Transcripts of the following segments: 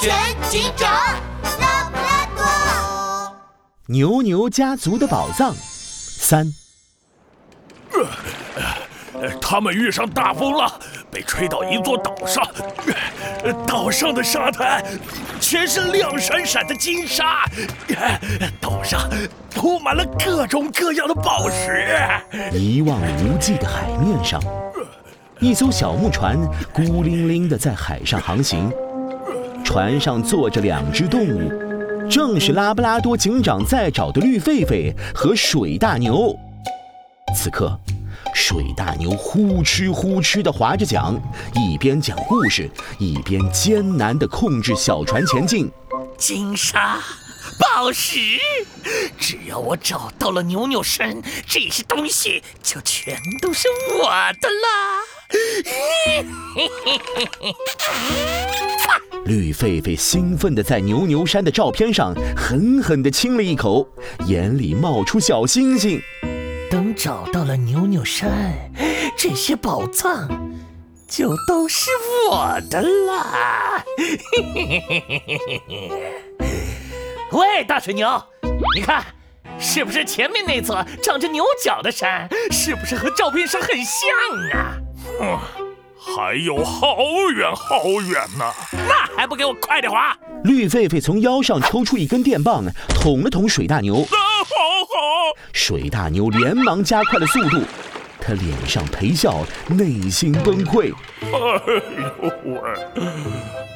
全警长拉布拉多。牛牛家族的宝藏三。他们遇上大风了，被吹到一座岛上。岛上的沙滩全是亮闪闪的金沙，岛上铺满了各种各样的宝石。一望无际的海面上，一艘小木船孤零零的在海上航行。船上坐着两只动物，正是拉布拉多警长在找的绿狒狒和水大牛。此刻，水大牛呼哧呼哧地划着桨，一边讲故事，一边艰难地控制小船前进。金沙、宝石，只要我找到了牛牛山，这些东西就全都是我的啦！绿狒狒兴奋地在牛牛山的照片上狠狠地亲了一口，眼里冒出小星星。等找到了牛牛山，这些宝藏就都是我的啦！喂，大水牛，你看，是不是前面那座长着牛角的山，是不是和照片上很像啊？嗯，还有好远好远呢，那还不给我快点滑！绿狒狒从腰上抽出一根电棒，捅了捅水大牛。啊，好好！水大牛连忙加快了速度，他脸上陪笑，内心崩溃。哎呦喂！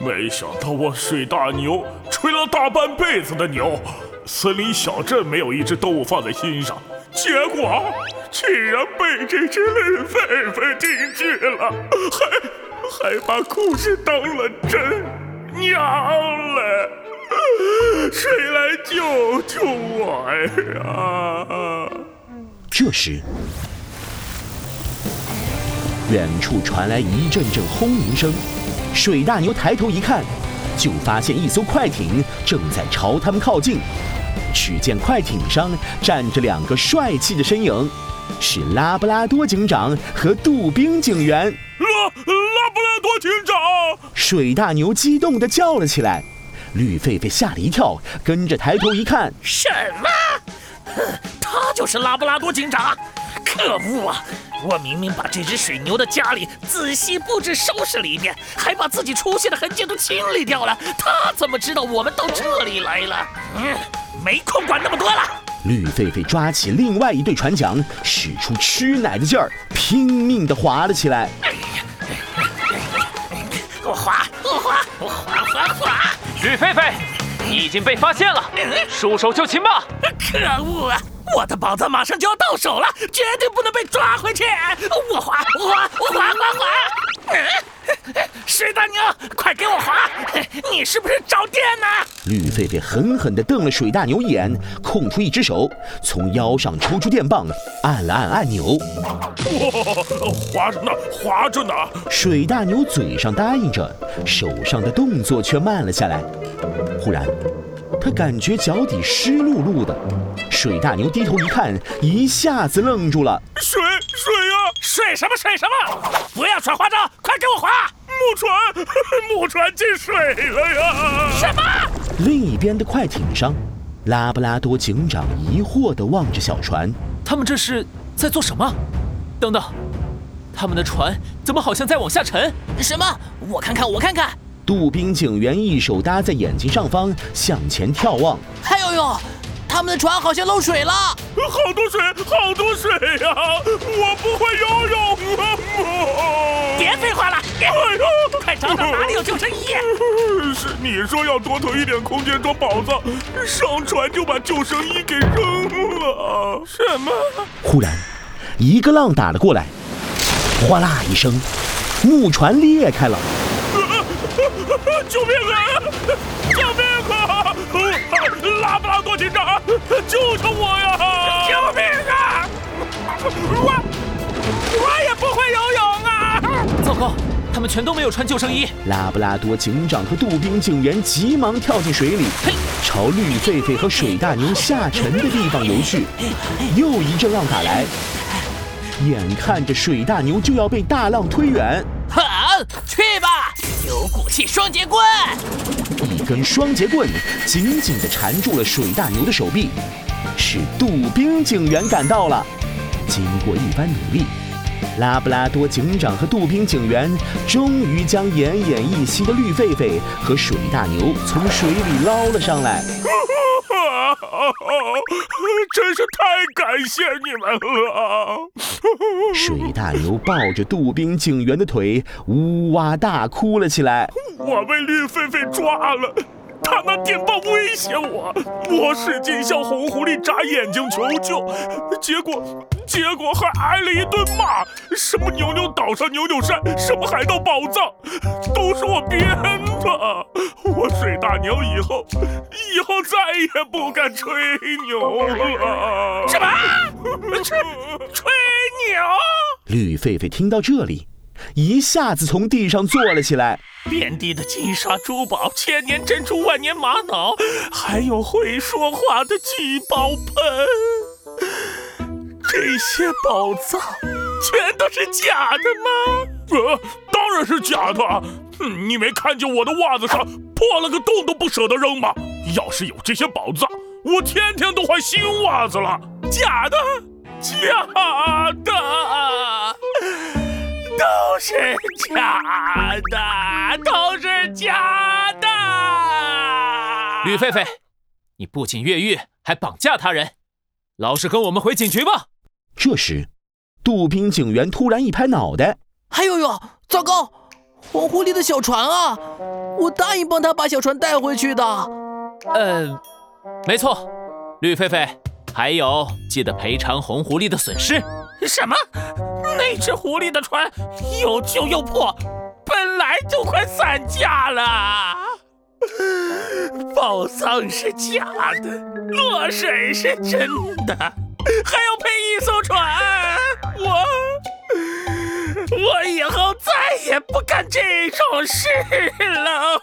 没想到我水大牛吹了大半辈子的牛，森林小镇没有一只动物放在心上，结果竟然被这只绿狒狒听去了，还还把故事当了真，娘嘞！谁来救救我呀？这时，远处传来一阵阵轰鸣声。水大牛抬头一看，就发现一艘快艇正在朝他们靠近。只见快艇上站着两个帅气的身影，是拉布拉多警长和杜宾警员。拉拉布拉多警长！水大牛激动地叫了起来。绿狒狒吓了一跳，跟着抬头一看，什么？他就是拉布拉多警长！可恶啊！我明明把这只水牛的家里仔细布置收拾了一遍，还把自己出现的痕迹都清理掉了。他怎么知道我们到这里来了？嗯，没空管那么多了。绿狒狒抓起另外一对船桨，使出吃奶的劲儿，拼命地划了起来。哎呀！我划，我划，我划划划！绿狒狒，你已经被发现了，束手就擒吧！可恶啊！我的宝藏马上就要到手了，绝对不能被抓回去！我划，我划，我划划划！水大牛，快给我划！你是不是着电呢？绿狒狒狠狠地瞪了水大牛一眼，空出一只手，从腰上抽出电棒，按了按按钮。哇，划着呢，划着呢！水大牛嘴上答应着，手上的动作却慢了下来。忽然，他感觉脚底湿漉漉的。水大牛低头一看，一下子愣住了。水水呀，水什么水什么？不要耍花招，快给我划！木船，木船进水了呀！什么？另一边的快艇上，拉布拉多警长疑惑地望着小船。他们这是在做什么？等等，他们的船怎么好像在往下沉？什么？我看看，我看看。杜宾警员一手搭在眼睛上方，向前眺望。哎呦呦！他们的船好像漏水了，好多水，好多水呀！我不会游泳啊！别废话了，哎呦，救生衣！是你说要多囤一点空间装宝藏，上船就把救生衣给扔了。什么？忽然，一个浪打了过来，哗啦一声，木船裂开了。救命啊！救命啊！拉布拉多警长，救救我呀！救命啊！我我也不会游泳啊！糟糕，他们全都没有穿救生衣。拉布拉多警长和杜宾警员急忙跳进水里，朝绿狒狒和水大牛下沉的地方游去。又一阵浪打来，眼看着水大牛就要被大浪推远。好，去吧！有骨气双截棍！一根双节棍紧紧地缠住了水大牛的手臂。是杜宾警员赶到了。经过一番努力，拉布拉多警长和杜宾警员终于将奄奄一息的绿狒狒和水大牛从水里捞了上来。真是太感谢你们了！水大牛抱着杜宾警员的腿，呜哇大哭了起来。我被绿狒狒抓了。他拿电棒威胁我，我使劲向红狐狸眨眼睛求救，结果结果还挨了一顿骂。什么牛牛岛上牛牛山，什么海盗宝藏，都是我编的。我水大牛以后以后再也不敢吹牛了。什么？吹吹牛？绿狒狒听到这里。一下子从地上坐了起来，遍地的金沙珠宝、千年珍珠、万年玛瑙，还有会说话的聚宝盆，这些宝藏全都是假的吗？呃，当然是假的。哼你没看见我的袜子上破了个洞都不舍得扔吗？要是有这些宝藏，我天天都换新袜子了。假的，假的。都是假的，都是假的！吕狒狒，你不仅越狱，还绑架他人，老实跟我们回警局吧。这时，杜宾警员突然一拍脑袋：“哎呦呦，糟糕！红狐狸的小船啊！我答应帮他把小船带回去的。”嗯，没错，绿狒狒，还有记得赔偿红狐狸的损失。什么？那只狐狸的船又旧又破，本来就快散架了。宝藏是假的，落水是真的，还要赔一艘船。我我以后再也不干这种事了。